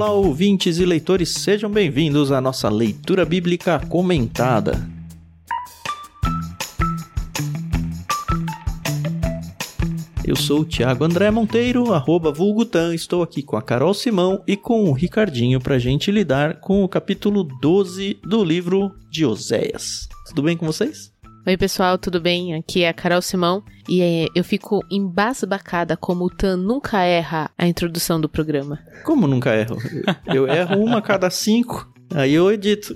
Olá, ouvintes e leitores, sejam bem-vindos à nossa leitura bíblica comentada. Eu sou o Thiago André Monteiro, arroba Vulgutan, estou aqui com a Carol Simão e com o Ricardinho para a gente lidar com o capítulo 12 do livro de Oséias. Tudo bem com vocês? Oi, pessoal, tudo bem? Aqui é a Carol Simão e é, eu fico embasbacada como o Tan nunca erra a introdução do programa. Como nunca erro? Eu erro uma a cada cinco, aí eu edito.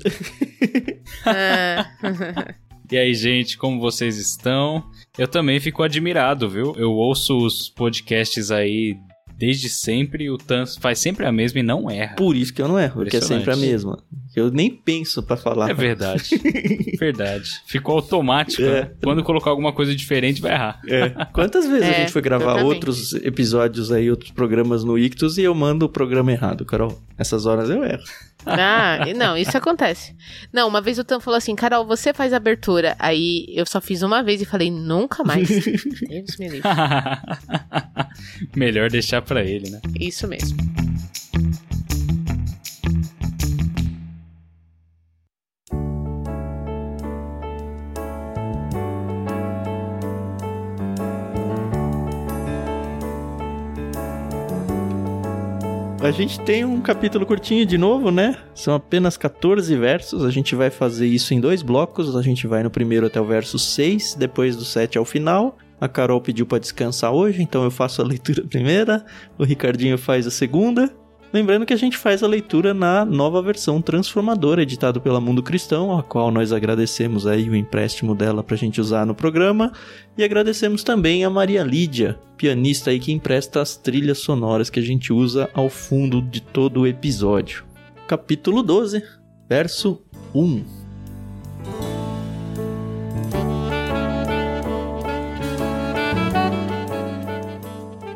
Ah. e aí, gente, como vocês estão? Eu também fico admirado, viu? Eu ouço os podcasts aí desde sempre, o Tan faz sempre a mesma e não erra. Por isso que eu não erro, porque é sempre a mesma. Eu nem penso para falar. É verdade. verdade. Ficou automático. É. Né? Quando colocar alguma coisa diferente, vai errar. É. Quantas vezes é, a gente foi gravar outros episódios aí, outros programas no Ictus e eu mando o programa errado, Carol? Essas horas eu erro. Ah, não, isso acontece. Não, uma vez o Tan falou assim, Carol, você faz abertura. Aí eu só fiz uma vez e falei, nunca mais. Deus me livre. Melhor deixar pra ele, né? Isso mesmo. A gente tem um capítulo curtinho de novo, né? São apenas 14 versos. A gente vai fazer isso em dois blocos. A gente vai no primeiro até o verso 6, depois do 7 ao final. A Carol pediu para descansar hoje, então eu faço a leitura primeira, o Ricardinho faz a segunda Lembrando que a gente faz a leitura na nova versão transformadora, editado pela Mundo Cristão, a qual nós agradecemos aí o empréstimo dela para a gente usar no programa. E agradecemos também a Maria Lídia, pianista aí que empresta as trilhas sonoras que a gente usa ao fundo de todo o episódio. Capítulo 12, verso 1.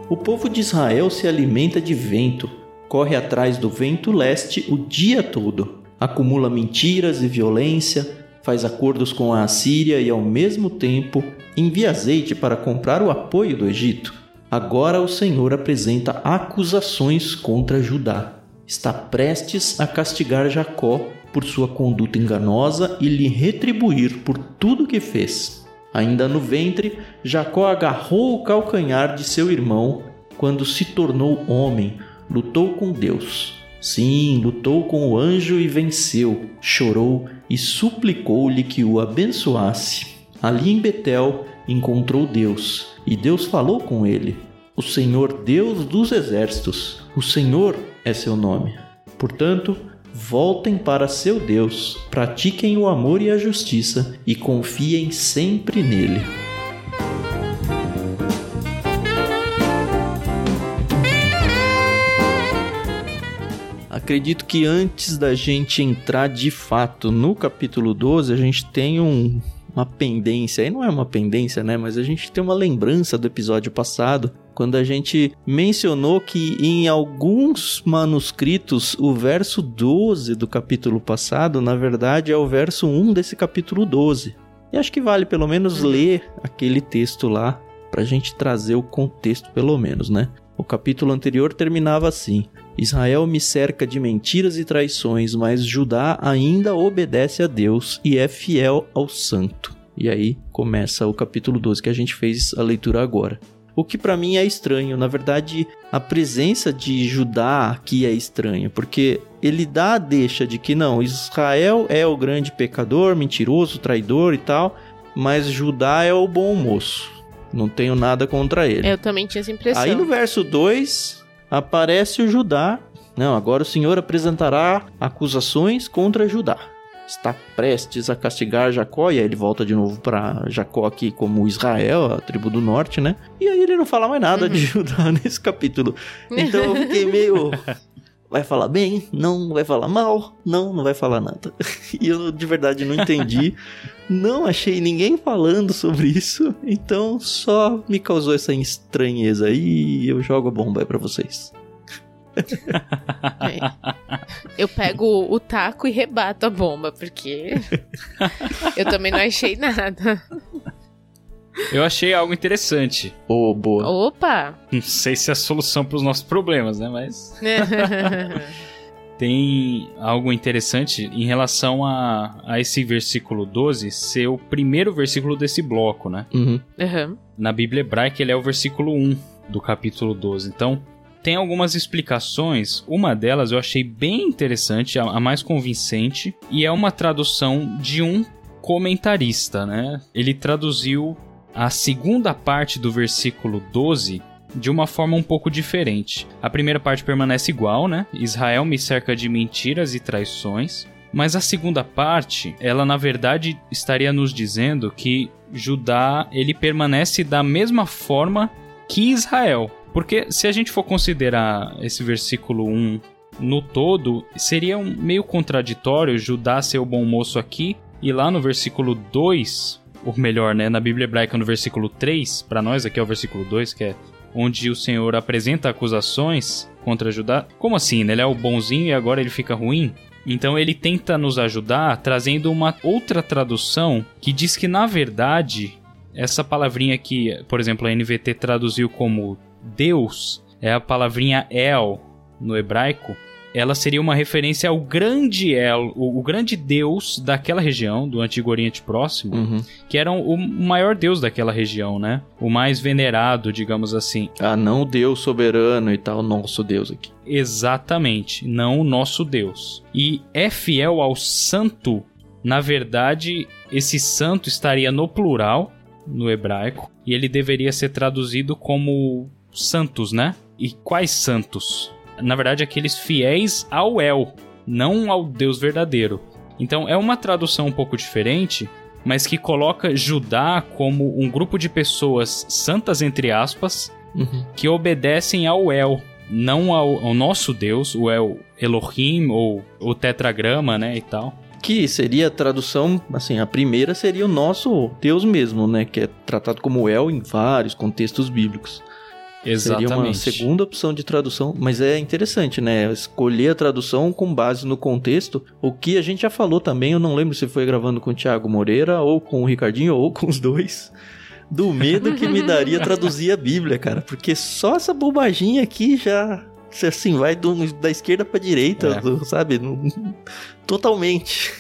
O povo de Israel se alimenta de vento corre atrás do vento leste o dia todo, acumula mentiras e violência, faz acordos com a Assíria e ao mesmo tempo envia azeite para comprar o apoio do Egito. Agora o Senhor apresenta acusações contra Judá. Está prestes a castigar Jacó por sua conduta enganosa e lhe retribuir por tudo que fez. Ainda no ventre, Jacó agarrou o calcanhar de seu irmão quando se tornou homem, lutou com Deus. Sim, lutou com o anjo e venceu, chorou e suplicou-lhe que o abençoasse. Ali em Betel encontrou Deus, e Deus falou com ele. O Senhor Deus dos exércitos, o Senhor é seu nome. Portanto, voltem para seu Deus, pratiquem o amor e a justiça e confiem sempre nele. Acredito que antes da gente entrar de fato no capítulo 12, a gente tem um, uma pendência. Aí não é uma pendência, né? Mas a gente tem uma lembrança do episódio passado, quando a gente mencionou que em alguns manuscritos o verso 12 do capítulo passado, na verdade, é o verso 1 desse capítulo 12. E acho que vale pelo menos uhum. ler aquele texto lá, pra gente trazer o contexto, pelo menos, né? O capítulo anterior terminava assim: Israel me cerca de mentiras e traições, mas Judá ainda obedece a Deus e é fiel ao santo. E aí começa o capítulo 12 que a gente fez a leitura agora. O que para mim é estranho, na verdade, a presença de Judá aqui é estranha, porque ele dá a deixa de que não, Israel é o grande pecador, mentiroso, traidor e tal, mas Judá é o bom moço. Não tenho nada contra ele. Eu também tinha essa impressão. Aí no verso 2, aparece o Judá. Não, agora o Senhor apresentará acusações contra Judá. Está prestes a castigar Jacó, e aí ele volta de novo para Jacó aqui como Israel, a tribo do norte, né? E aí ele não fala mais nada uhum. de Judá nesse capítulo. Então eu fiquei meio. Vai falar bem? Não vai falar mal? Não, não vai falar nada. E eu de verdade não entendi. Não achei ninguém falando sobre isso, então só me causou essa estranheza aí e eu jogo a bomba aí pra vocês. Eu pego o taco e rebato a bomba, porque eu também não achei nada. Eu achei algo interessante. Oh, boa. Opa! Não sei se é a solução para os nossos problemas, né? Mas. tem algo interessante em relação a, a esse versículo 12 ser o primeiro versículo desse bloco, né? Uhum. Uhum. Na Bíblia hebraica ele é o versículo 1 do capítulo 12. Então, tem algumas explicações. Uma delas eu achei bem interessante, a, a mais convincente, e é uma tradução de um comentarista, né? Ele traduziu a segunda parte do versículo 12 de uma forma um pouco diferente. A primeira parte permanece igual, né? Israel me cerca de mentiras e traições. Mas a segunda parte, ela na verdade estaria nos dizendo que Judá ele permanece da mesma forma que Israel. Porque se a gente for considerar esse versículo 1 no todo, seria um meio contraditório Judá ser o bom moço aqui e lá no versículo 2, ou melhor, né, na Bíblia hebraica no versículo 3, para nós aqui é o versículo 2, que é onde o Senhor apresenta acusações contra Judá. Como assim? Né? Ele é o bonzinho e agora ele fica ruim? Então ele tenta nos ajudar trazendo uma outra tradução que diz que na verdade essa palavrinha que, por exemplo, a NVT traduziu como Deus, é a palavrinha El no hebraico, ela seria uma referência ao grande El, o, o grande deus daquela região, do Antigo Oriente Próximo, Uhum. que era o maior deus daquela região, né? O mais venerado, digamos assim. Ah, não o Deus soberano e tal, nosso Deus aqui. Exatamente, não o nosso Deus. E é fiel ao santo, na verdade, esse santo estaria no plural, no hebraico, e ele deveria ser traduzido como santos, né? E quais santos? Na verdade, aqueles fiéis ao El, não ao Deus verdadeiro. Então é uma tradução um pouco diferente, mas que coloca Judá como um grupo de pessoas santas, entre aspas, Uhum. que obedecem ao El, não ao, ao nosso Deus, o El Elohim ou o tetragrama, né, e tal. Que seria a tradução, assim, a primeira seria o nosso Deus mesmo, né? Que é tratado como El em vários contextos bíblicos. Seria uma Exatamente. segunda opção de tradução, mas é interessante, né? Escolher a tradução com base no contexto. O que a gente já falou também, eu não lembro se foi gravando com o Thiago Moreira, ou com o Ricardinho, ou com os dois. Do medo que me daria traduzir a Bíblia, cara. Porque só essa bobaginha aqui já. se Assim, vai do- da esquerda pra direita, É. do- sabe? Totalmente.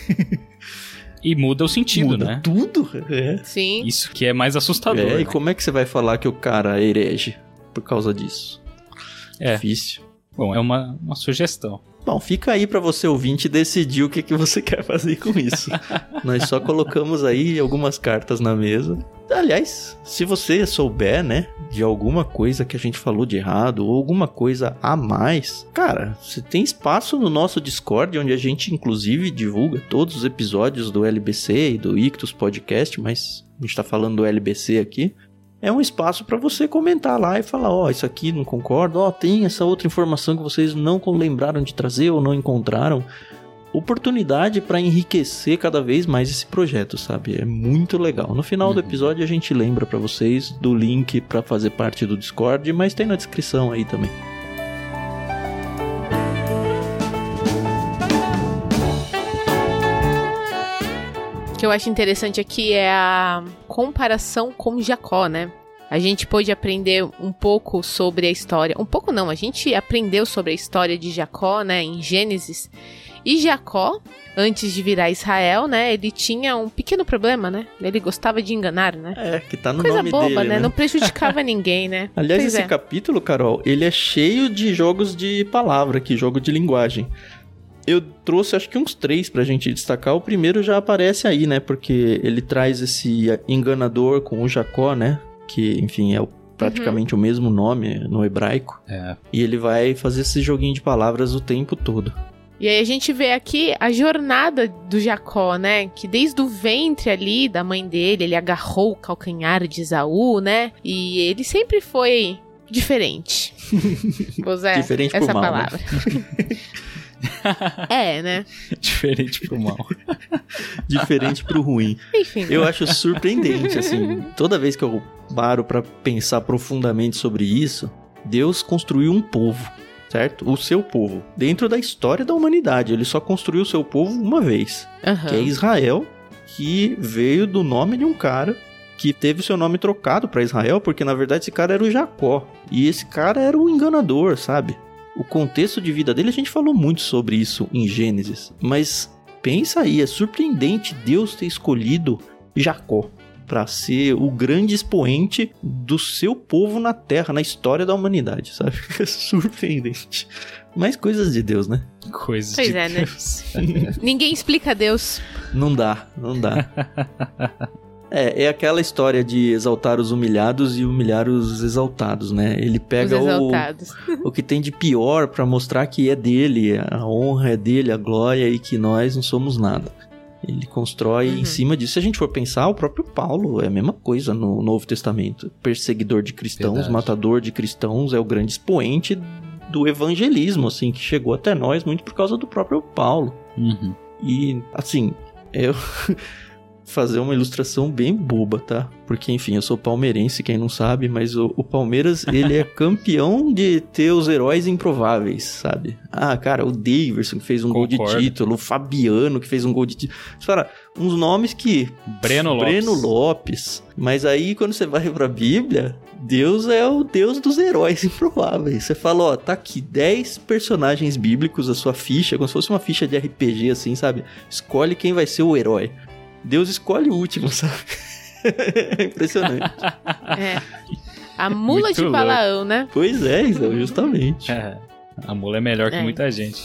E muda o sentido, Muda né? tudo. É. Sim. Isso que é mais assustador. É, né? e como é que você vai falar que o cara é herege por causa disso? É. Difícil. Bom, é uma, uma sugestão. Bom, fica aí pra você ouvinte decidir o que, que você quer fazer com isso. Nós só colocamos aí algumas cartas na mesa. Aliás, se você souber, né, de alguma coisa que a gente falou de errado ou alguma coisa a mais, cara, você tem espaço no nosso Discord, onde a gente inclusive divulga todos os episódios do LBC e do Ictus Podcast, mas a gente tá falando do LBC aqui. É um espaço para você comentar lá e falar, ó, isso aqui não concordo, ó, tem essa outra informação que vocês não lembraram de trazer ou não encontraram. Oportunidade para enriquecer cada vez mais esse projeto, sabe? É muito legal. No final do Uhum. episódio a gente lembra para vocês do link para fazer parte do Discord, mas tem na descrição aí também. Que eu acho interessante aqui é a comparação com Jacó, né? A gente pôde aprender um pouco sobre a história. Um pouco não, a gente aprendeu sobre a história de Jacó, né, em Gênesis. E Jacó, antes de virar Israel, né, ele tinha um pequeno problema, né? Ele gostava de enganar, né? É, que tá no Coisa nome boba, dele, né? né? Não prejudicava ninguém, né? Aliás, Pois esse é. capítulo, Carol, ele é cheio de jogos de palavra aqui, jogo de linguagem. Eu trouxe acho que uns três pra gente destacar. O primeiro já aparece aí, né? Porque ele traz esse enganador com o Jacó, né? Que, enfim, é o- praticamente o mesmo nome no hebraico. É. E ele vai fazer esse joguinho de palavras o tempo todo. E aí a gente vê aqui a jornada do Jacó, né? Que desde o ventre ali da mãe dele, ele agarrou o calcanhar de Esaú, né? E ele sempre foi diferente. Vou usar Diferente por essa mal, né? é, né? Diferente pro mal. Diferente pro ruim. Enfim. Eu acho surpreendente, assim. Toda vez que eu paro pra pensar profundamente sobre isso, Deus construiu um povo, certo? O seu povo. Dentro da história da humanidade. Ele só construiu o seu povo uma vez. Aham. Que é Israel, que veio do nome de um cara que teve o seu nome trocado pra Israel, porque na verdade esse cara era o Jacó. E esse cara era o enganador, sabe? O contexto de vida dele, a gente falou muito sobre isso em Gênesis, mas pensa aí, é surpreendente Deus ter escolhido Jacó para ser o grande expoente do seu povo na Terra, na história da humanidade, sabe? É surpreendente. Mas coisas de Deus, né? Coisas Pois de é, né? Deus. Ninguém explica Deus. Não dá, não dá. É, é aquela história de exaltar os humilhados e humilhar os exaltados, né? Ele Os pega o, o que tem de pior pra mostrar que é dele, a honra é dele, a glória e que nós não somos nada. Ele constrói Uhum. em cima disso. Se a gente for pensar, o próprio Paulo é a mesma coisa no Novo Testamento. Perseguidor de cristãos, Verdade. matador de cristãos, é o grande expoente do evangelismo, assim, que chegou até nós muito por causa do próprio Paulo. Uhum. E, assim, eu. Fazer uma ilustração bem boba, tá? Porque, enfim, eu sou palmeirense, quem não sabe, mas o, o Palmeiras, ele é campeão de ter os heróis improváveis, sabe? Ah, cara, o Daverson que fez um gol de Concordo. título, o Fabiano que fez um gol de título. Fala, uns nomes que. Breno Lopes. Breno Lopes. Mas aí, quando você vai pra Bíblia, Deus é o Deus dos heróis improváveis. Você fala, ó, tá aqui 10 personagens bíblicos, a sua ficha, como se fosse uma ficha de RPG, assim, sabe? Escolhe quem vai ser o herói. Deus escolhe o último, sabe? É impressionante. É. A mula Muito de louco. Balaão, né? pois é, justamente. É, A mula é melhor que É. muita gente.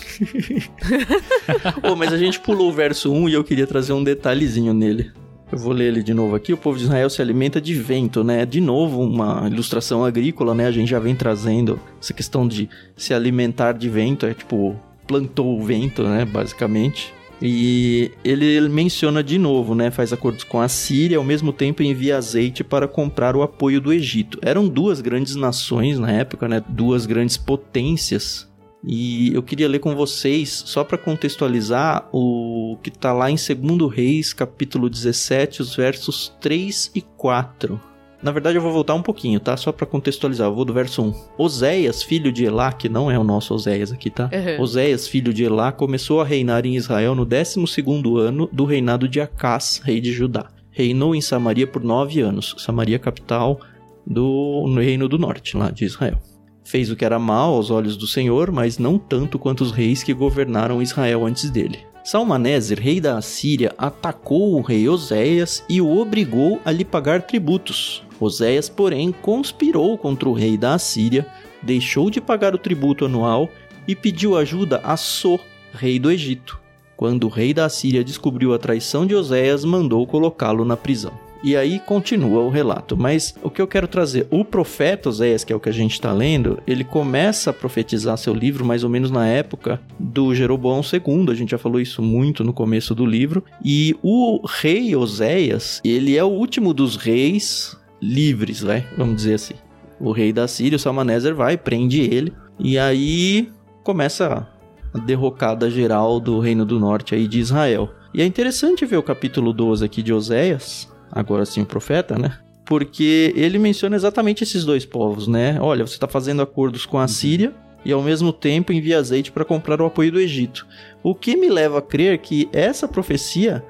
Pô, mas a gente pulou o verso 1 e eu queria trazer um detalhezinho nele. Eu vou ler ele de novo aqui. O povo de Israel se alimenta de vento, né? De novo, uma ilustração agrícola, né? A gente já vem trazendo essa questão de se alimentar de vento. É tipo, plantou o vento, né? Basicamente. E ele menciona de novo, né? Faz acordos com a Síria, ao mesmo tempo envia azeite para comprar o apoio do Egito. Eram duas grandes nações na época, né? Duas grandes potências e eu queria ler com vocês, só para contextualizar, o que está lá em 2 Reis, capítulo 17, os versos 3 e 4. Na verdade, eu vou voltar um pouquinho, tá? Só para contextualizar, eu vou do verso 1. Oséias, filho de Elá, que não é o nosso Oséias aqui, tá? Uhum. Oséias, filho de Elá, começou a reinar em Israel no 12º ano do reinado de Acás, rei de Judá. Reinou em Samaria por nove anos. Samaria, capital do no reino do norte, lá de Israel. Fez o que era mal aos olhos do Senhor, mas não tanto quanto os reis que governaram Israel antes dele. Salmaneser, rei da Assíria, atacou o rei Oséias e o obrigou a lhe pagar tributos. Oséias, porém, conspirou contra o rei da Assíria, deixou de pagar o tributo anual e pediu ajuda a So, rei do Egito. Quando o rei da Assíria descobriu a traição de Oséias, mandou colocá-lo na prisão. E aí continua o relato. Mas o que eu quero trazer, o profeta Oséias, que é o que a gente está lendo, ele começa a profetizar seu livro mais ou menos na época do Jeroboão II. A gente já falou isso muito no começo do livro. E o rei Oséias, ele é o último dos reis livres, vai, vamos dizer assim. O rei da Síria, o Salmaneser, vai, prende ele. E aí começa a derrocada geral do reino do norte aí de Israel. E é interessante ver o capítulo 12 aqui de Oséias, agora sim o profeta, né? Porque ele menciona exatamente esses dois povos, né? Olha, você está fazendo acordos com a Síria e ao mesmo tempo envia azeite para comprar o apoio do Egito. O que me leva a crer que essa profecia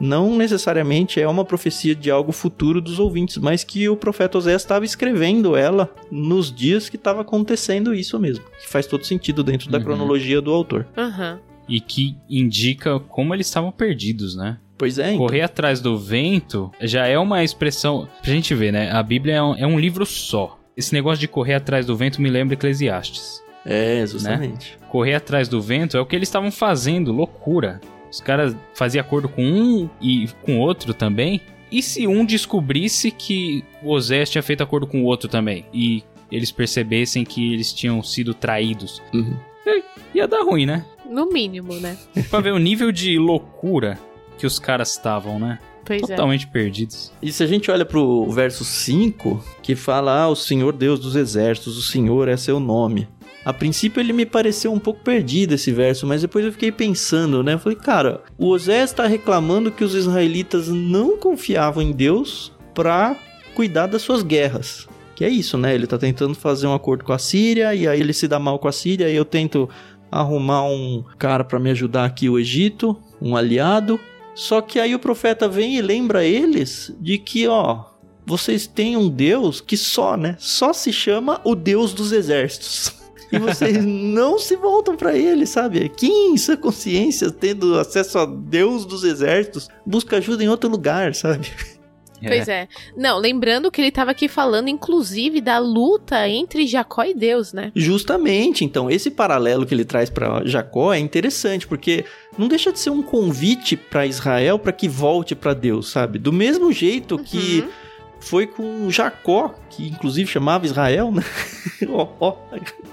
não necessariamente é uma profecia de algo futuro dos ouvintes, mas que o profeta Oséias estava escrevendo ela nos dias que estava acontecendo isso mesmo. Que faz todo sentido dentro da Uhum. cronologia do autor. Aham. E que indica como eles estavam perdidos, né? Pois é, então. Correr atrás do vento já é uma expressão. Pra gente ver, né? A Bíblia é um, é um livro só. Esse negócio de correr atrás do vento me lembra Eclesiastes. É, justamente. Correr atrás do vento é o que eles estavam fazendo, loucura. Os caras faziam acordo com um e com outro também. E se um descobrisse que o Osés tinha feito acordo com o outro também? E eles percebessem que eles tinham sido traídos? Uhum. Ia dar ruim, né? No mínimo, né? pra ver o nível de loucura que os caras estavam, né? Pois é. Totalmente perdidos. E se a gente olha pro verso 5, que fala: Ah, o Senhor Deus dos exércitos, o Senhor é seu nome. A princípio ele me pareceu um pouco perdido esse verso, mas depois eu fiquei pensando, né? Eu falei, cara, o Osés está reclamando que os israelitas não confiavam em Deus para cuidar das suas guerras. Que é isso, né? Ele tá tentando fazer um acordo com a Síria e aí ele se dá mal com a Síria e eu tento arrumar um cara para me ajudar aqui o Egito, um aliado. Só que aí o profeta vem e lembra eles de que, ó, vocês têm um Deus que só, né? Só se chama o Deus dos exércitos. e vocês não se voltam para ele, sabe? Quem em sua consciência, tendo acesso a Deus dos exércitos, busca ajuda em outro lugar, sabe? Pois é. Não, lembrando que ele estava aqui falando, inclusive, da luta entre Jacó e Deus, né? Justamente. Então, esse paralelo que ele traz para Jacó é interessante, porque não deixa de ser um convite para Israel para que volte para Deus, sabe? Do mesmo jeito uhum. Foi com Jacó, que inclusive chamava Israel, né? oh, oh.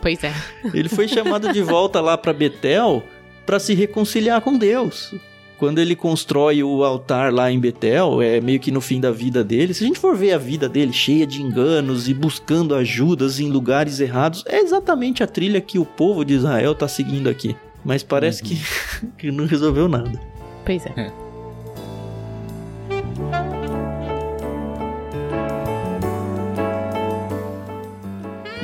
Pois é. Ele foi chamado de volta lá para Betel para se reconciliar com Deus quando ele constrói o altar lá em Betel, é meio que no fim da vida dele. Se a gente for ver a vida dele cheia de enganos e buscando ajudas em lugares errados, é exatamente a trilha que o povo de Israel está seguindo aqui. Mas parece uhum. que, que não resolveu nada. Pois é. é.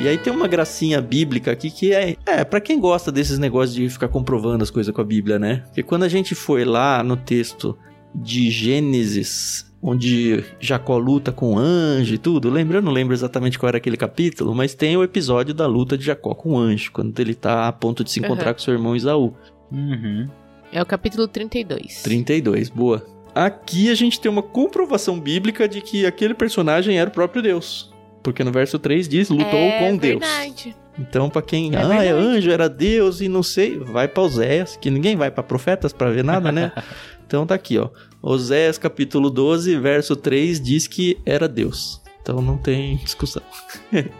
E aí tem uma gracinha bíblica aqui que é, é para quem gosta desses negócios de ficar comprovando as coisas com a Bíblia, né? Porque quando a gente foi lá no texto de Gênesis, onde Jacó luta com o anjo e tudo, lembra? Eu não lembro exatamente qual era aquele capítulo, mas tem o episódio da luta de Jacó com o anjo, quando ele tá a ponto de se encontrar uhum. com seu irmão Isaú. Uhum. É o capítulo 32. 32, boa. Aqui a gente tem uma comprovação bíblica de que aquele personagem era o próprio Deus. Porque no verso 3 diz: lutou é com verdade. Deus. Então, para quem, é ah, verdade. é anjo, era Deus e não sei, vai para Oséias, que ninguém vai para profetas para ver nada, né? então tá aqui, ó. Oséias capítulo 12, verso 3 diz que era Deus. Então não tem discussão.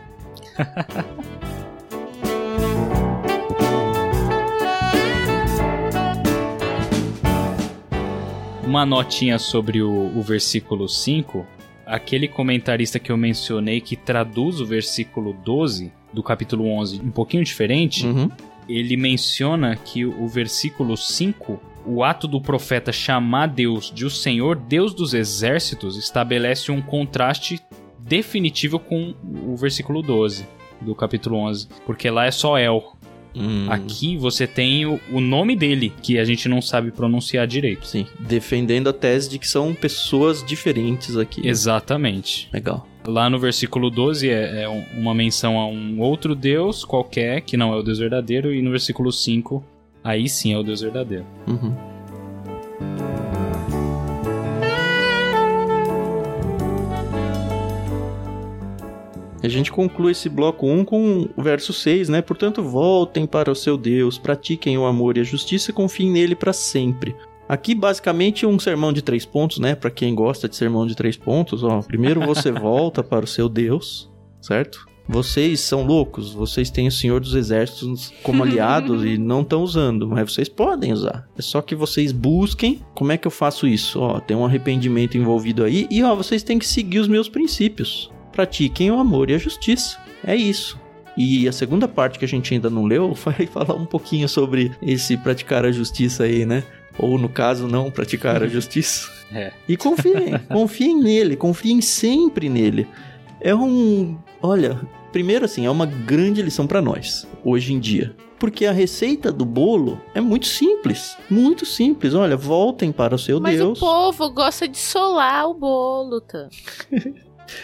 Uma notinha sobre o, o versículo 5 aquele comentarista que eu mencionei que traduz o versículo 12 do capítulo 11 um pouquinho diferente, uhum. ele menciona que o versículo 5, o ato do profeta chamar Deus de o Senhor, Deus dos exércitos, estabelece um contraste definitivo com o versículo 12 do capítulo 11, porque lá é só El, Hum. Aqui você tem o, o, nome dele, que a gente não sabe pronunciar direito. Sim, defendendo a tese de que são pessoas diferentes aqui. Exatamente. Legal. Lá no versículo 12 é, é, uma menção a um outro Deus qualquer, que não é o Deus verdadeiro, e no versículo 5, aí sim é o Deus verdadeiro. Uhum. A gente conclui esse bloco 1 com o verso 6, né? Portanto, voltem para o seu Deus, pratiquem o amor e a justiça e confiem nele para sempre. Aqui, basicamente, um sermão de três pontos, né? Para quem gosta de sermão de três pontos, ó. Primeiro você volta para o seu Deus, certo? Vocês são loucos, vocês têm o Senhor dos Exércitos como aliado e não estão usando, mas vocês podem usar. É só que vocês busquem. Como é que eu faço isso? Ó, tem um arrependimento envolvido aí e ó, vocês têm que seguir os meus princípios pratiquem o amor e a justiça. É isso. E a segunda parte que a gente ainda não leu vai falar um pouquinho sobre esse praticar a justiça aí, né? Ou no caso, não praticar a justiça. É. E confiem, confiem nele, confiem sempre nele. É um. Olha, primeiro assim, é uma grande lição para nós, hoje em dia. Porque a receita do bolo é muito simples. Muito simples. Olha, voltem para o seu Mas Deus. Mas o povo gosta de solar o bolo, tá?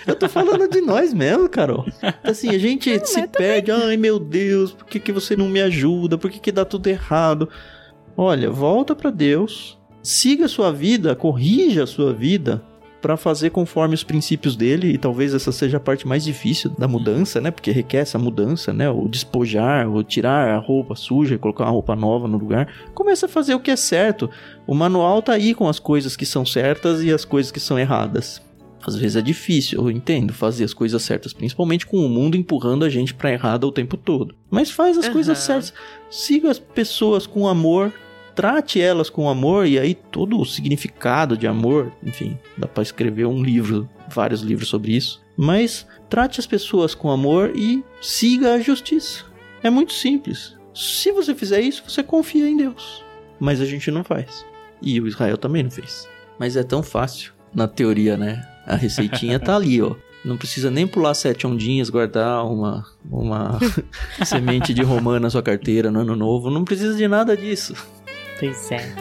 Eu tô falando de nós mesmo, Carol. Assim, a gente não, se perde. Ai, meu Deus, por que, que você não me ajuda? Por que, que dá tudo errado? Olha, volta para Deus. Siga a sua vida, corrija a sua vida para fazer conforme os princípios dele, e talvez essa seja a parte mais difícil da mudança, né? Porque requer essa mudança, né? O despojar, o tirar a roupa suja e colocar uma roupa nova no lugar. Começa a fazer o que é certo. O manual tá aí com as coisas que são certas e as coisas que são erradas. Às vezes é difícil, eu entendo, fazer as coisas certas, principalmente com o mundo empurrando a gente para errada o tempo todo. Mas faz as uhum. coisas certas. Siga as pessoas com amor, trate elas com amor e aí todo o significado de amor, enfim, dá para escrever um livro, vários livros sobre isso. Mas trate as pessoas com amor e siga a justiça. É muito simples. Se você fizer isso, você confia em Deus. Mas a gente não faz. E o Israel também não fez. Mas é tão fácil na teoria, né? A receitinha tá ali, ó. Não precisa nem pular sete ondinhas, guardar uma, uma semente de romã na sua carteira no ano novo. Não precisa de nada disso. Pois é.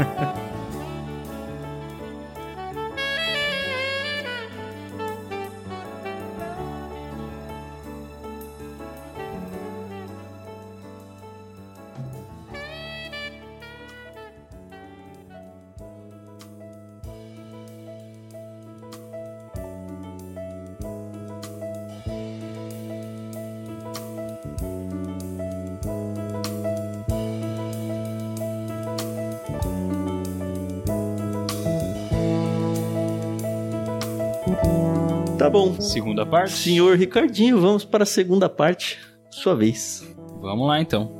Bom. Segunda parte? Senhor Ricardinho, vamos para a segunda parte. Sua vez. Vamos lá então.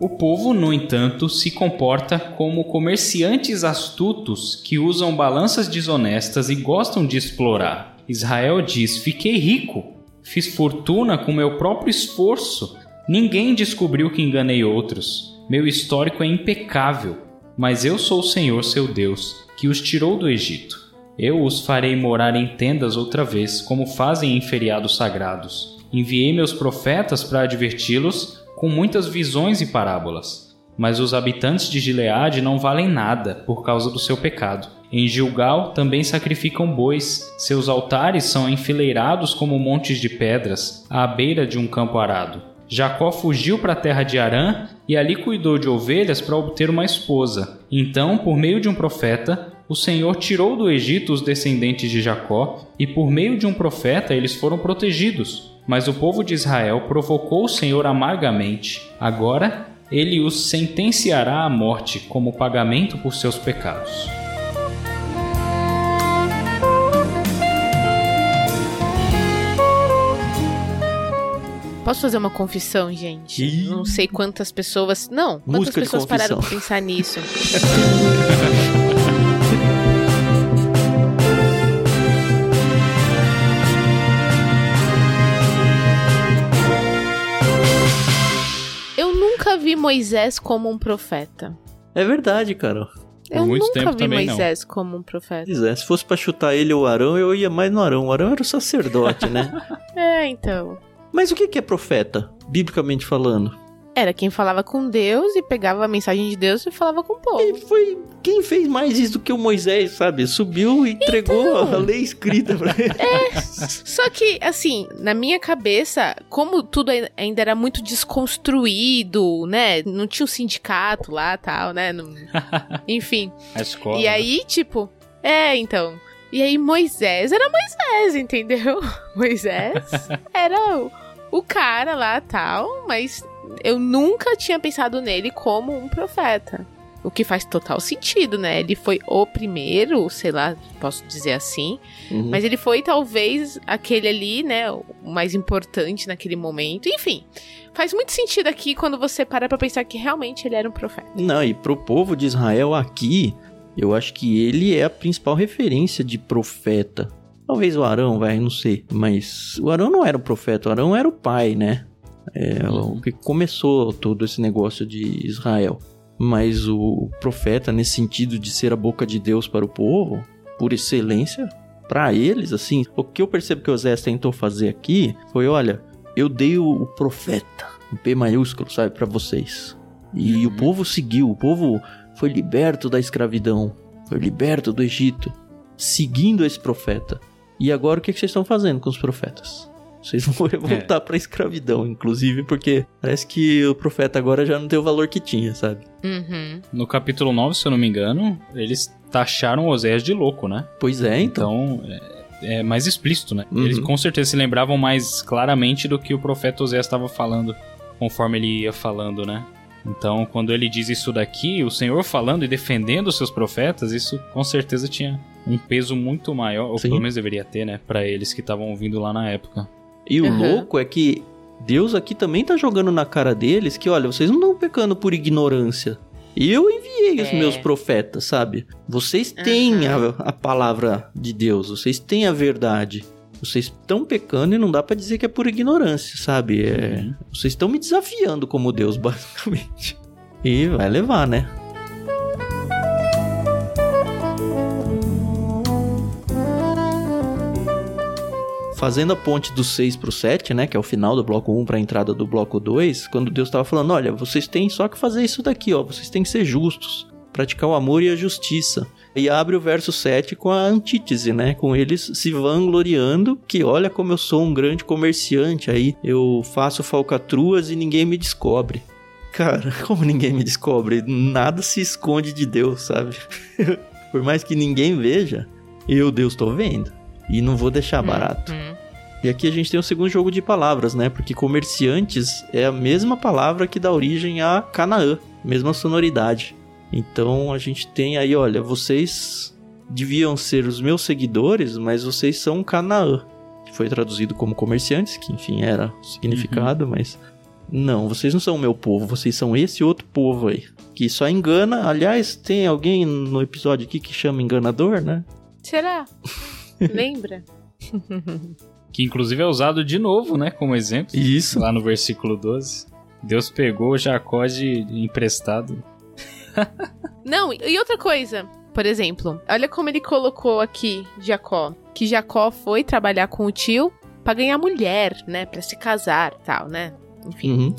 O povo, no entanto, se comporta como comerciantes astutos que usam balanças desonestas e gostam de explorar. Israel diz: Fiquei rico, fiz fortuna com meu próprio esforço. Ninguém descobriu que enganei outros. Meu histórico é impecável, mas eu sou o Senhor seu Deus, que os tirou do Egito. Eu os farei morar em tendas outra vez, como fazem em feriados sagrados. Enviei meus profetas para adverti-los com muitas visões e parábolas. Mas os habitantes de Gileade não valem nada por causa do seu pecado. Em Gilgal também sacrificam bois. Seus altares são enfileirados como montes de pedras, à beira de um campo arado. Jacó fugiu para a terra de Arã e ali cuidou de ovelhas para obter uma esposa. Então, por meio de um profeta, o Senhor tirou do Egito os descendentes de Jacó, e por meio de um profeta eles foram protegidos. Mas o povo de Israel provocou o Senhor amargamente. Agora ele os sentenciará à morte como pagamento por seus pecados. Posso fazer uma confissão, gente? Ih. Não sei quantas pessoas. Não, quantas Música pessoas pararam pra pensar nisso. Eu nunca vi Moisés como um profeta. É verdade, cara. Eu muito nunca tempo vi também não. Moisés como um profeta. Pois é, se fosse pra chutar ele ou o Arão, eu ia mais no Arão. O Arão era o sacerdote, né? É, então. Mas o que é profeta, biblicamente falando? Era quem falava com Deus e pegava a mensagem de Deus e falava com o E povo. foi quem fez mais isso do que o Moisés, sabe? Subiu e entregou Então. a lei escrita pra ele. Só que, assim, na minha cabeça, como tudo ai- ainda era muito desconstruído, né? Não tinha um sindicato lá tal, né? Não- Enfim. A escola. E aí, tipo, é, então. E aí, Moisés era Moisés, entendeu? Moisés era o, cara lá tal, mas eu nunca tinha pensado nele como um profeta. O que faz total sentido, né? Ele foi o primeiro, sei lá, posso dizer assim. Uhum. Mas ele foi talvez aquele ali, né, o mais importante naquele momento. Enfim, faz muito sentido aqui quando você para pra pensar que realmente ele era um profeta. Não, e pro povo de Israel aqui, eu acho que ele é a principal referência de profeta. Talvez o Arão, vai, não sei. Mas o Arão não era o profeta, o Arão era o pai, né? É o que começou todo esse negócio de Israel. Mas o profeta, nesse sentido de ser a boca de Deus para o povo, por excelência, para eles, assim, o que eu percebo que o Zé tentou fazer aqui foi: olha, eu dei o, profeta, um P maiúsculo, sabe, para vocês. E o Uhum. povo seguiu, o povo foi liberto da escravidão, foi liberto do Egito, seguindo esse profeta. E agora o que, que vocês estão fazendo com os profetas? Vocês vão voltar pra escravidão, inclusive, porque parece que o profeta agora já não tem o valor que tinha, sabe? Uhum. No capítulo 9, se eu não me engano, eles taxaram Oséias de louco, né? Pois é, então. Então, é, é mais explícito, né? Uhum. Eles com certeza se lembravam mais claramente do que o profeta Oséias estava falando, conforme ele ia falando, né? Então, quando ele diz isso daqui, o Senhor falando e defendendo os seus profetas, isso com certeza tinha um peso muito maior, ou Sim. pelo menos deveria ter, né? Pra eles que estavam ouvindo lá na época. E o Uhum. louco é que Deus aqui também tá jogando na cara deles que, olha, vocês não estão pecando por ignorância. Eu enviei os É. meus profetas, sabe? Vocês têm a, Uhum. a palavra de Deus, vocês têm a verdade. Vocês estão pecando e não dá pra dizer que é por ignorância, sabe? É, Uhum. Vocês estão me desafiando como Deus, basicamente. E vai levar, né? Fazendo a ponte do 6 pro 7, né, que é o final do bloco 1 para a entrada do bloco 2, quando Deus estava falando, olha, vocês têm só que fazer isso daqui, ó, vocês têm que ser justos, praticar o amor e a justiça. E abre o verso 7 com a antítese, né, com eles se vangloriando que olha como eu sou um grande comerciante aí, eu faço falcatruas e ninguém me descobre. Cara, como ninguém me descobre? Nada se esconde de Deus, sabe? Por mais que ninguém veja, eu, Deus, tô vendo. E não vou deixar barato. Uhum. E aqui a gente tem o segundo jogo de palavras, né? Porque comerciantes é a mesma palavra que dá origem a Canaã, mesma sonoridade. Então a gente tem aí, olha, vocês deviam ser os meus seguidores, mas vocês são Canaã, que foi traduzido como comerciantes, que enfim era o significado, uhum. mas não, vocês não são o meu povo, vocês são esse outro povo aí, que só engana. Aliás, tem alguém no episódio aqui que chama enganador, né? Será? Lembra? que inclusive é usado de novo, né, como exemplo. Isso. Lá no versículo 12. Deus pegou Jacó de emprestado. Não, e outra coisa, por exemplo, olha como ele colocou aqui Jacó, que Jacó foi trabalhar com o tio para ganhar mulher, né, para se casar, tal, né? Enfim. Uhum.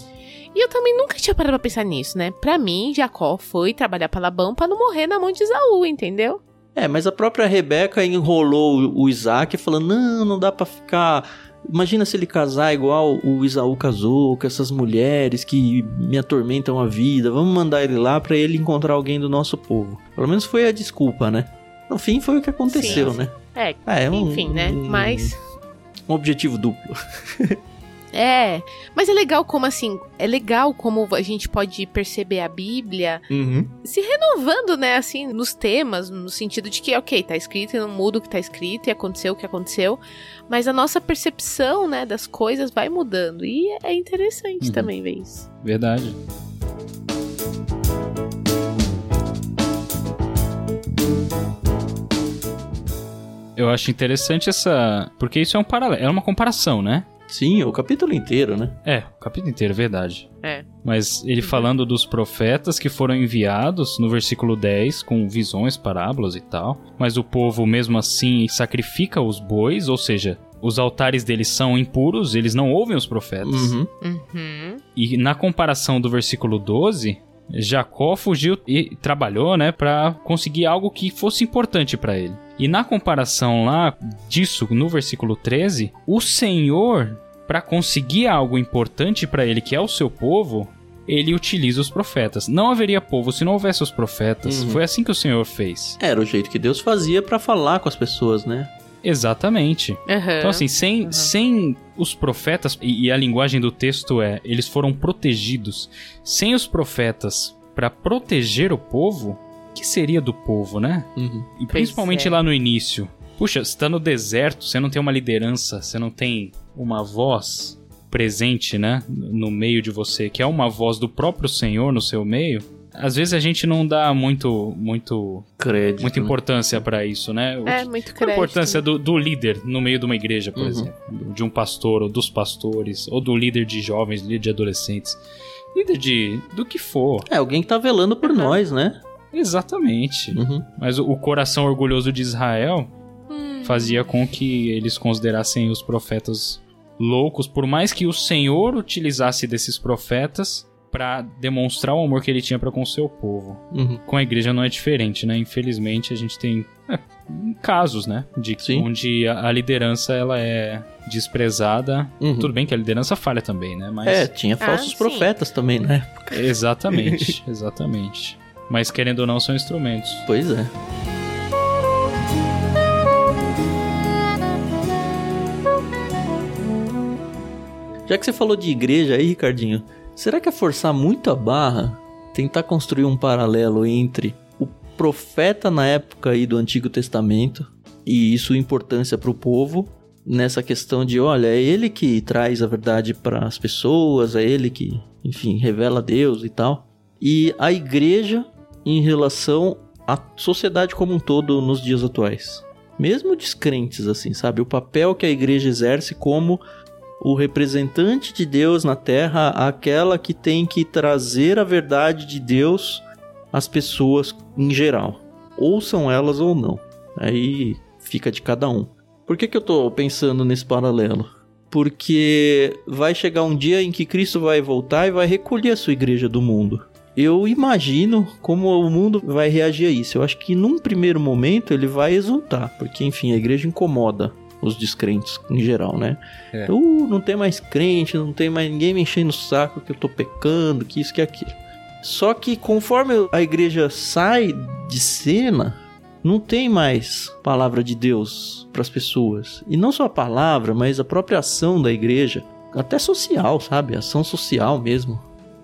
E eu também nunca tinha parado pra pensar nisso, né? Pra mim, Jacó foi trabalhar pra Labão pra não morrer na mão de Isaú, entendeu? É, mas a própria Rebeca enrolou o Isaac falando: não, não dá pra ficar. Imagina se ele casar igual o Isaú casou, com essas mulheres que me atormentam a vida. Vamos mandar ele lá para ele encontrar alguém do nosso povo. Pelo menos foi a desculpa, né? No fim foi o que aconteceu, Sim. né? É, é um, enfim, né? Mas. Um objetivo duplo. É, mas é legal como assim, é legal como a gente pode perceber a Bíblia uhum. se renovando, né, assim, nos temas, no sentido de que, ok, tá escrito e não muda o que tá escrito e aconteceu o que aconteceu, mas a nossa percepção, né, das coisas vai mudando e é interessante uhum. também ver isso. Verdade. Eu acho interessante essa. Porque isso é um paralelo, é uma comparação, né? Sim, o capítulo inteiro, né? É, o capítulo inteiro, verdade. É. Mas ele falando dos profetas que foram enviados no versículo 10 com visões, parábolas e tal. Mas o povo mesmo assim sacrifica os bois, ou seja, os altares deles são impuros, eles não ouvem os profetas. Uhum. Uhum. E na comparação do versículo 12, Jacó fugiu e trabalhou, né, para conseguir algo que fosse importante para ele. E na comparação lá disso, no versículo 13, o Senhor para conseguir algo importante para ele, que é o seu povo, ele utiliza os profetas. Não haveria povo se não houvesse os profetas. Uhum. Foi assim que o Senhor fez. Era o jeito que Deus fazia para falar com as pessoas, né? Exatamente. Uhum. Então, assim, sem, uhum. sem os profetas, e, e, a linguagem do texto é, eles foram protegidos. Sem os profetas para proteger o povo, o que seria do povo, né? Uhum. E principalmente é. lá no início. Puxa, você tá no deserto, você não tem uma liderança, você não tem uma voz presente, né, no meio de você, que é uma voz do próprio Senhor no seu meio, às vezes a gente não dá muito muito crédito, muita né? importância né? para isso, né? É, muito crédito. A importância do, do, líder no meio de uma igreja, por uhum. exemplo, de um pastor ou dos pastores, ou do líder de jovens, líder de adolescentes, líder de do que for. É alguém que tá velando por uhum. nós, né? Exatamente. Uhum. Mas o, o, coração orgulhoso de Israel hum. fazia com que eles considerassem os profetas loucos, por mais que o Senhor utilizasse desses profetas para demonstrar o amor que ele tinha para com o seu povo. Uhum. Com a igreja não é diferente, né? Infelizmente a gente tem é, casos, né, de Sim. onde a, a, liderança ela é desprezada. Uhum. Tudo bem que a liderança falha também, né? Mas é, tinha falsos ah, profetas também né? Exatamente, exatamente. Mas querendo ou não são instrumentos. Pois é. Já que você falou de igreja aí, Ricardinho, será que é forçar muito a barra tentar construir um paralelo entre o profeta na época aí do Antigo Testamento e sua importância para o povo nessa questão de, olha, é ele que traz a verdade para as pessoas, é ele que, enfim, revela Deus e tal, e a igreja em relação à sociedade como um todo nos dias atuais. Mesmo descrentes assim, sabe? O papel que a igreja exerce como o representante de Deus na terra, aquela que tem que trazer a verdade de Deus às pessoas em geral, ouçam elas ou não. Aí fica de cada um. Por que, que eu estou pensando nesse paralelo? Porque vai chegar um dia em que Cristo vai voltar e vai recolher a sua igreja do mundo. Eu imagino como o mundo vai reagir a isso. Eu acho que num primeiro momento ele vai exultar, porque enfim, a igreja incomoda os descrentes em geral, né? É. Uh, não tem mais crente, não tem mais ninguém me enchendo o saco que eu tô pecando, que isso, que aquilo. Só que conforme a igreja sai de cena, não tem mais palavra de Deus para as pessoas. E não só a palavra, mas a própria ação da igreja, até social, sabe? Ação social mesmo.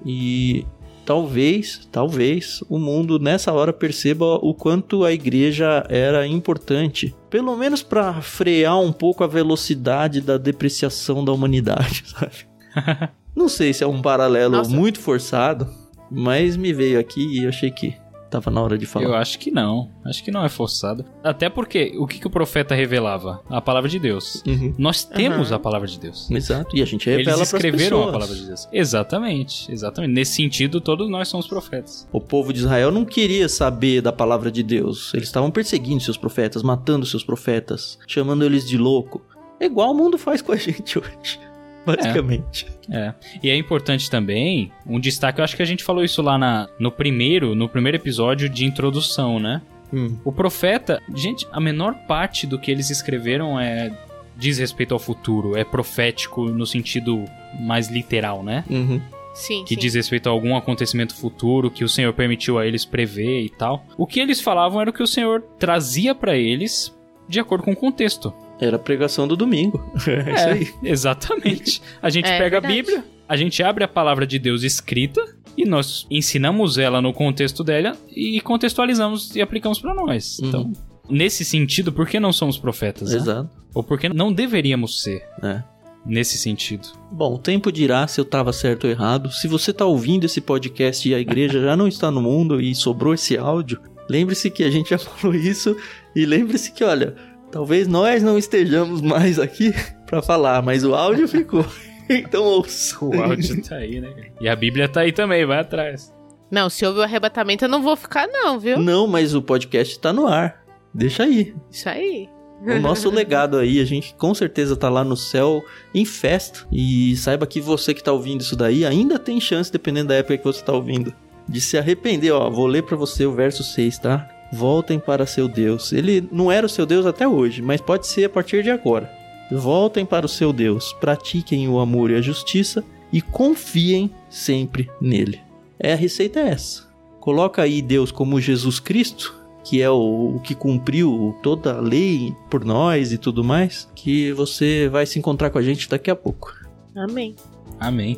E talvez, talvez o mundo nessa hora perceba o quanto a igreja era importante, pelo menos para frear um pouco a velocidade da depreciação da humanidade, sabe? Não sei se é um paralelo Nossa. muito forçado, mas me veio aqui e eu achei que Tava na hora de falar. Eu acho que não. Acho que não é forçado. Até porque o que, que o profeta revelava? A palavra de Deus. Uhum. Nós temos uhum. a palavra de Deus. Exato. E a gente revela Eles escreveram a palavra de Deus. Exatamente. Exatamente. Nesse sentido, todos nós somos profetas. O povo de Israel não queria saber da palavra de Deus. Eles estavam perseguindo seus profetas, matando seus profetas, chamando eles de louco. É igual o mundo faz com a gente hoje basicamente. É, é. E é importante também, um destaque, eu acho que a gente falou isso lá na, no primeiro, no primeiro episódio de introdução, né? Hum. O profeta, gente, a menor parte do que eles escreveram é diz respeito ao futuro, é profético no sentido mais literal, né? Uhum. Sim, que sim. diz respeito a algum acontecimento futuro que o Senhor permitiu a eles prever e tal. O que eles falavam era o que o Senhor trazia para eles de acordo com o contexto. Era a pregação do domingo. É, isso aí. Exatamente. A gente é, pega verdade. a Bíblia, a gente abre a palavra de Deus escrita e nós ensinamos ela no contexto dela e contextualizamos e aplicamos para nós. Uhum. Então, nesse sentido, por que não somos profetas? Né? Exato. Né? Ou por que não deveríamos ser? É. Nesse sentido. Bom, o tempo dirá se eu estava certo ou errado. Se você está ouvindo esse podcast e a igreja já não está no mundo e sobrou esse áudio, lembre-se que a gente já falou isso e lembre-se que, olha, Talvez nós não estejamos mais aqui para falar, mas o áudio ficou. então ouça. O áudio tá aí, né? E a Bíblia tá aí também, vai atrás. Não, se houve o arrebatamento eu não vou ficar não, viu? Não, mas o podcast tá no ar. Deixa aí. Isso aí. O nosso legado aí, a gente com certeza tá lá no céu em festa. E saiba que você que tá ouvindo isso daí ainda tem chance, dependendo da época que você tá ouvindo, de se arrepender. Ó, vou ler para você o verso 6, tá? Voltem para seu Deus. Ele não era o seu Deus até hoje, mas pode ser a partir de agora. Voltem para o seu Deus, pratiquem o amor e a justiça e confiem sempre nele. É a receita é essa. Coloca aí Deus como Jesus Cristo, que é o, o que cumpriu toda a lei por nós e tudo mais, que você vai se encontrar com a gente daqui a pouco. Amém. Amém.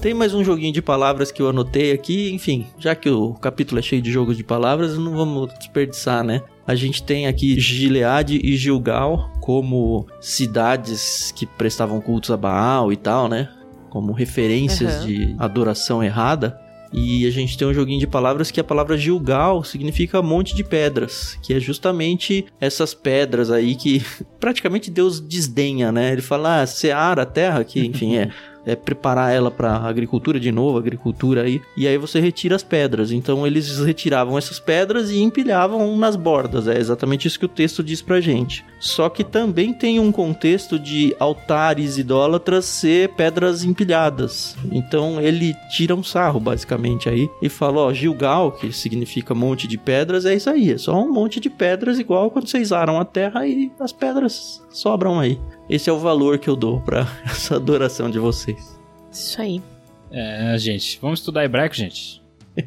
Tem mais um joguinho de palavras que eu anotei aqui. Enfim, já que o capítulo é cheio de jogos de palavras, não vamos desperdiçar, né? A gente tem aqui Gileade e Gilgal como cidades que prestavam cultos a Baal e tal, né? Como referências uhum. de adoração errada. E a gente tem um joguinho de palavras que a palavra Gilgal significa monte de pedras, que é justamente essas pedras aí que praticamente Deus desdenha, né? Ele fala, ah, Seara, a terra, que enfim é é, preparar ela para agricultura de novo, agricultura aí, e aí você retira as pedras. Então eles retiravam essas pedras e empilhavam nas bordas. É exatamente isso que o texto diz pra gente. Só que também tem um contexto de altares idólatras ser pedras empilhadas. Então ele tira um sarro basicamente aí e fala, ó, Gilgal, que significa monte de pedras, é isso aí, é só um monte de pedras igual quando vocês aram a terra e as pedras sobram aí. Esse é o valor que eu dou para essa adoração de vocês. Isso aí. É, gente, vamos estudar hebraico, gente.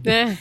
É.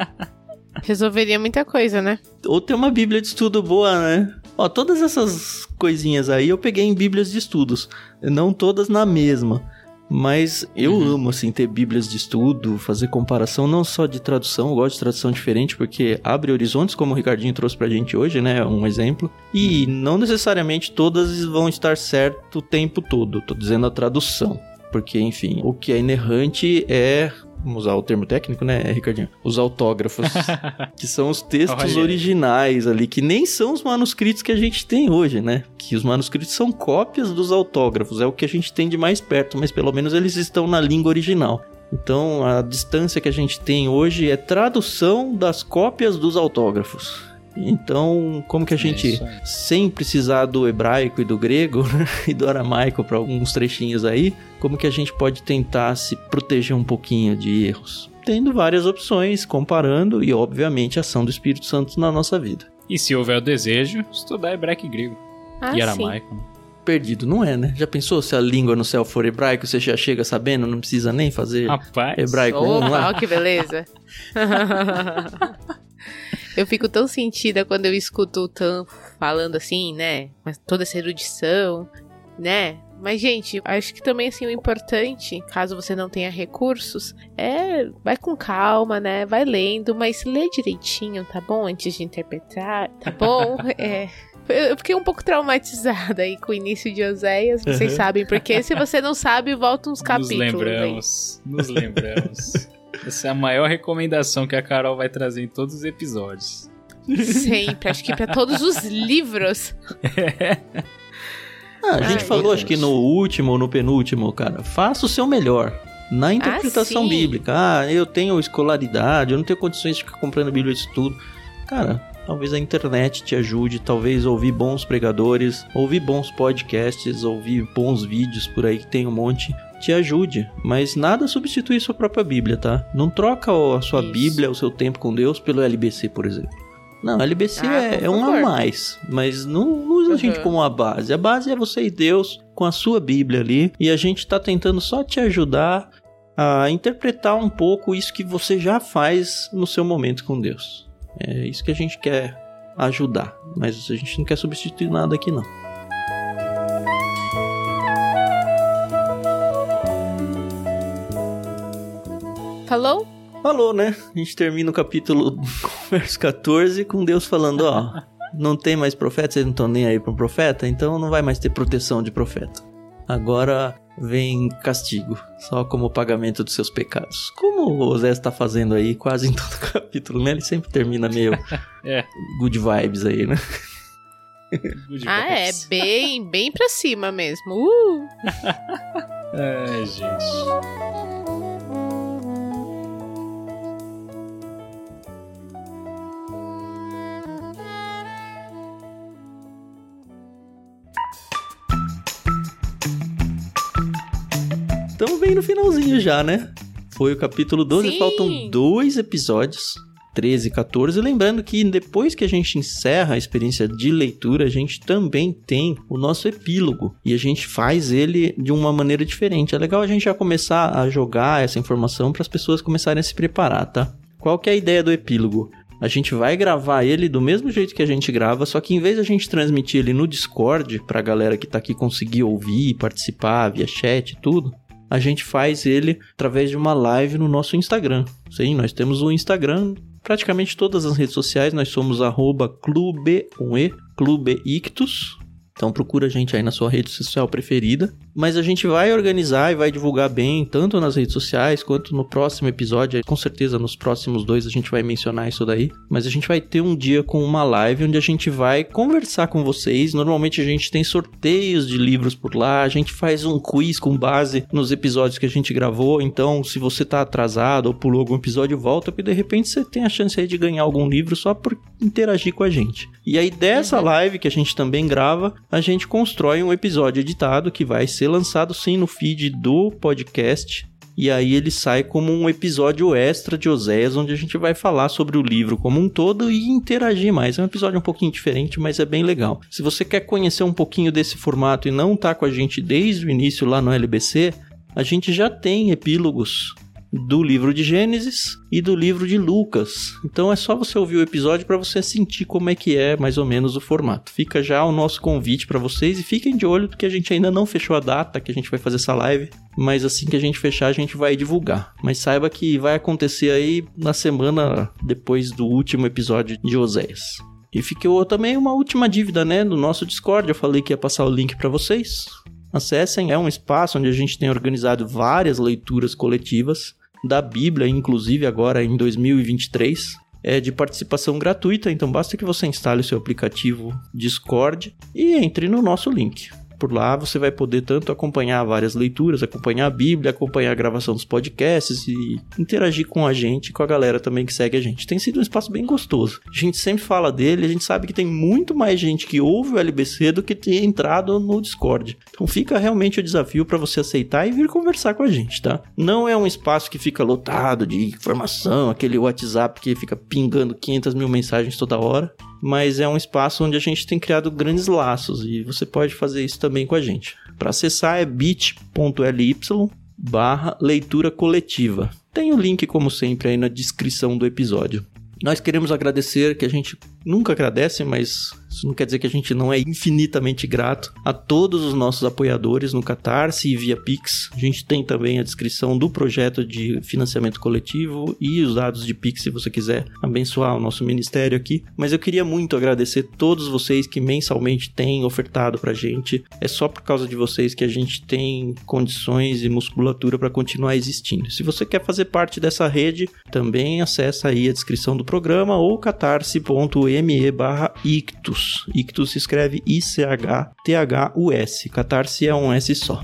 Resolveria muita coisa, né? Ou ter uma bíblia de estudo boa, né? Ó, todas essas coisinhas aí eu peguei em bíblias de estudos, não todas na mesma. Mas eu uhum. amo, assim, ter bíblias de estudo, fazer comparação não só de tradução, eu gosto de tradução diferente porque abre horizontes, como o Ricardinho trouxe pra gente hoje, né? Um exemplo. E uhum. não necessariamente todas vão estar certo o tempo todo, tô dizendo a tradução. Porque, enfim, o que é inerrante é vamos usar o termo técnico, né, Ricardinho? Os autógrafos, que são os textos originais ali, que nem são os manuscritos que a gente tem hoje, né? Que os manuscritos são cópias dos autógrafos, é o que a gente tem de mais perto, mas pelo menos eles estão na língua original. Então, a distância que a gente tem hoje é tradução das cópias dos autógrafos. Então, como que a gente, é sem precisar do hebraico e do grego né, e do aramaico para alguns trechinhos aí, como que a gente pode tentar se proteger um pouquinho de erros? Tendo várias opções, comparando e, obviamente, a ação do Espírito Santo na nossa vida. E se houver o desejo, estudar hebraico e grego. Ah, e aramaico. Sim. Perdido, não é, né? Já pensou se a língua no céu for hebraico, você já chega sabendo, não precisa nem fazer Rapaz. hebraico oh, lá? que beleza. Eu fico tão sentida quando eu escuto o Tan falando assim, né? Mas toda essa erudição, né? Mas, gente, acho que também, assim, o importante, caso você não tenha recursos, é vai com calma, né? Vai lendo, mas lê direitinho, tá bom? Antes de interpretar, tá bom? é. Eu fiquei um pouco traumatizada aí com o início de Oséias, vocês uhum. sabem, porque se você não sabe, volta uns capítulos. Nos lembramos, aí. nos lembramos. Essa é a maior recomendação que a Carol vai trazer em todos os episódios. Sempre, acho que para todos os livros. É. Ah, a gente Ai, falou, acho que no último ou no penúltimo, cara, faça o seu melhor. Na interpretação ah, bíblica. Ah, eu tenho escolaridade, eu não tenho condições de ficar comprando Bíblia de estudo. Cara, talvez a internet te ajude, talvez ouvir bons pregadores, ouvir bons podcasts, ouvir bons vídeos por aí que tem um monte, te ajude. Mas nada substitui sua própria Bíblia, tá? Não troca a sua Isso. Bíblia, o seu tempo com Deus, pelo LBC, por exemplo. Não, LBC ah, é, é, um a mais, mas não, não usa uhum. a gente como uma base. A base é você e Deus com a sua Bíblia ali, e a gente está tentando só te ajudar a interpretar um pouco isso que você já faz no seu momento com Deus. É isso que a gente quer ajudar, mas a gente não quer substituir nada aqui não. Falou? Falou, né? A gente termina o capítulo verso 14 com Deus falando, ó, não tem mais profeta, vocês não estão nem aí para um profeta, então não vai mais ter proteção de profeta. Agora vem castigo, só como pagamento dos seus pecados. Como o Osé está fazendo aí quase em todo capítulo, né? Ele sempre termina meio é. good vibes aí, né? ah, é, bem, bem pra cima mesmo. Uh! é, gente. Estamos bem no finalzinho já, né? Foi o capítulo 12, Sim. faltam dois episódios. 13 e 14. Lembrando que depois que a gente encerra a experiência de leitura, a gente também tem o nosso epílogo e a gente faz ele de uma maneira diferente. É legal a gente já começar a jogar essa informação para as pessoas começarem a se preparar, tá? Qual que é a ideia do epílogo? A gente vai gravar ele do mesmo jeito que a gente grava, só que em vez de a gente transmitir ele no Discord para a galera que tá aqui conseguir ouvir, participar via chat e tudo, a gente faz ele através de uma live no nosso Instagram. Sim, nós temos o um Instagram, praticamente todas as redes sociais, nós somos arroba clube, um e, clube ictus, então procura a gente aí na sua rede social preferida. Mas a gente vai organizar e vai divulgar bem, tanto nas redes sociais quanto no próximo episódio. Com certeza nos próximos dois a gente vai mencionar isso daí. Mas a gente vai ter um dia com uma live onde a gente vai conversar com vocês. Normalmente a gente tem sorteios de livros por lá, a gente faz um quiz com base nos episódios que a gente gravou. Então, se você tá atrasado ou pulou algum episódio, volta, porque de repente você tem a chance aí de ganhar algum livro só por interagir com a gente. E aí dessa live que a gente também grava, a gente constrói um episódio editado que vai ser lançado sim no feed do podcast. E aí ele sai como um episódio extra de Oséias, onde a gente vai falar sobre o livro como um todo e interagir mais. É um episódio um pouquinho diferente, mas é bem legal. Se você quer conhecer um pouquinho desse formato e não tá com a gente desde o início lá no LBC, a gente já tem epílogos do livro de Gênesis e do livro de Lucas. Então é só você ouvir o episódio para você sentir como é que é mais ou menos o formato. Fica já o nosso convite para vocês e fiquem de olho porque a gente ainda não fechou a data que a gente vai fazer essa live, mas assim que a gente fechar a gente vai divulgar. Mas saiba que vai acontecer aí na semana depois do último episódio de Oséias. E ficou também uma última dívida, né, do nosso Discord. Eu falei que ia passar o link para vocês. Acessem, é um espaço onde a gente tem organizado várias leituras coletivas da Bíblia, inclusive agora em 2023. É de participação gratuita, então basta que você instale o seu aplicativo Discord e entre no nosso link. Por lá você vai poder tanto acompanhar várias leituras, acompanhar a Bíblia, acompanhar a gravação dos podcasts e interagir com a gente, com a galera também que segue a gente. Tem sido um espaço bem gostoso. A gente sempre fala dele, a gente sabe que tem muito mais gente que ouve o LBC do que tem entrado no Discord. Então fica realmente o desafio para você aceitar e vir conversar com a gente, tá? Não é um espaço que fica lotado de informação, aquele WhatsApp que fica pingando 500 mil mensagens toda hora mas é um espaço onde a gente tem criado grandes laços e você pode fazer isso também com a gente. Para acessar é bit.ly barra leitura coletiva. Tem o link, como sempre, aí na descrição do episódio. Nós queremos agradecer, que a gente nunca agradece, mas isso não quer dizer que a gente não é infinitamente grato a todos os nossos apoiadores no Catarse e via Pix. A gente tem também a descrição do projeto de financiamento coletivo e os dados de Pix se você quiser abençoar o nosso ministério aqui. Mas eu queria muito agradecer todos vocês que mensalmente têm ofertado pra gente. É só por causa de vocês que a gente tem condições e musculatura para continuar existindo. Se você quer fazer parte dessa rede, também acessa aí a descrição do programa ou catarse.me barra ictus. Ictus. se escreve I-C-H-T-H-U-S. Catarse é um S só.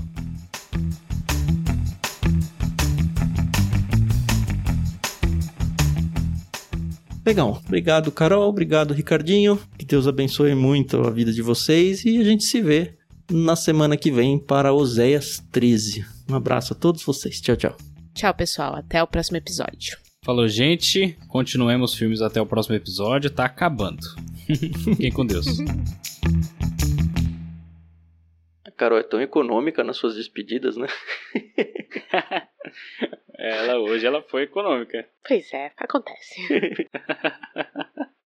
Legal. Obrigado, Carol. Obrigado, Ricardinho. Que Deus abençoe muito a vida de vocês e a gente se vê na semana que vem para Oséias 13. Um abraço a todos vocês. Tchau, tchau. Tchau, pessoal. Até o próximo episódio. Falou, gente. Continuemos filmes até o próximo episódio. Tá acabando. Fiquem com Deus. A Carol é tão econômica nas suas despedidas, né? ela hoje ela foi econômica. Pois é, acontece.